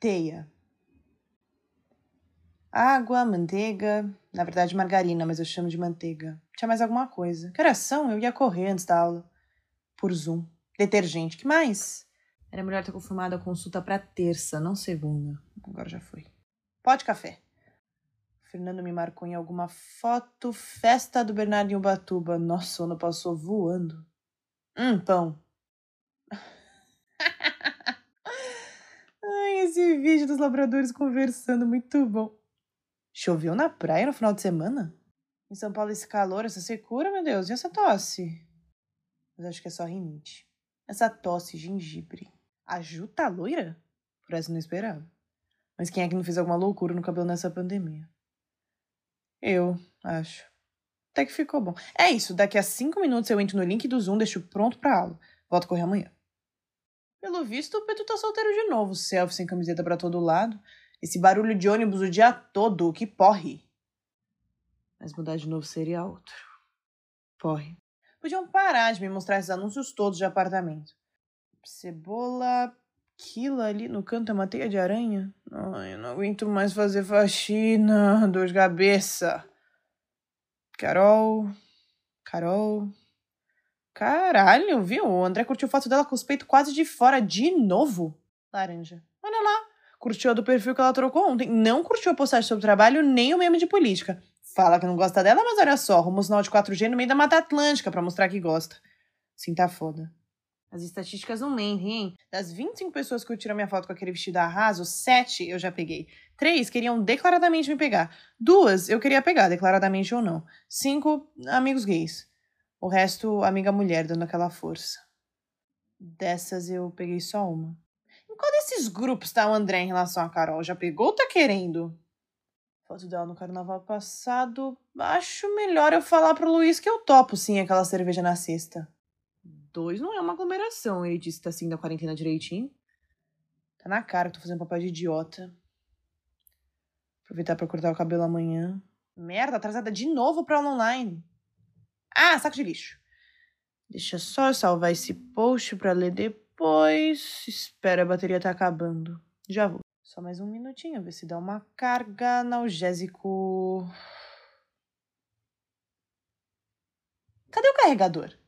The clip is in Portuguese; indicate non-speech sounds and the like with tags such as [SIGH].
Teia. Água, manteiga, na verdade margarina, mas eu chamo de manteiga. Tinha mais alguma coisa. Que? Eu ia correr antes da aula. Por Zoom. Detergente, que mais? Era melhor ter confirmado a consulta para terça, não segunda. Agora já foi. Pode café. Fernando me marcou em alguma foto. Festa do Bernardo em Ubatuba. Nossa, o ano passou voando. Hum, pão. [LAUGHS] Ai, esse vídeo dos labradores conversando, muito bom. Choveu na praia no final de semana? Em São Paulo esse calor, essa secura, meu Deus, e essa tosse? Mas acho que é só rinite. Essa tosse, gengibre. A tá loira? Por essa não esperava. Mas quem é que não fez alguma loucura no cabelo nessa pandemia? Eu, acho. Até que ficou bom. É isso, daqui a cinco minutos eu entro no link do Zoom, deixo pronto pra aula. Volto a correr amanhã. Pelo visto, o Pedro tá solteiro de novo, selfie sem camiseta para todo lado. Esse barulho de ônibus o dia todo, que porre. Mas mudar de novo seria outro. Porre. Podiam parar de me mostrar esses anúncios todos de apartamento. Cebola, quila ali no canto é uma teia de aranha? Ai, eu não aguento mais fazer faxina, dor de cabeça. Carol, Carol. Caralho, viu? O André curtiu foto dela com os peitos quase de fora de novo. Laranja. Olha lá. Curtiu a do perfil que ela trocou ontem. Não curtiu a postagem sobre o trabalho nem o meme de política. Fala que não gosta dela, mas olha só, arruma o sinal de 4G no meio da Mata Atlântica pra mostrar que gosta. Sim, tá foda. As estatísticas não mentem, hein? Das 25 pessoas que curtiram minha foto com aquele vestido arraso, 7 eu já peguei. Três queriam declaradamente me pegar. Duas eu queria pegar, declaradamente ou não. Cinco amigos gays. O resto, amiga mulher, dando aquela força. Dessas eu peguei só uma. Em qual desses grupos tá o André em relação a Carol? Já pegou ou tá querendo? Foto dela no carnaval passado. Acho melhor eu falar pro Luiz que eu topo sim aquela cerveja na sexta. Dois não é uma aglomeração, ele disse que tá assim da quarentena direitinho. Tá na cara que tô fazendo papel de idiota. Aproveitar pra cortar o cabelo amanhã. Merda, atrasada de novo pra online. Ah, saco de lixo. Deixa só eu salvar esse post pra ler depois. Espera, a bateria tá acabando. Já vou. Só mais um minutinho, ver se dá uma carga analgésico. Cadê o carregador?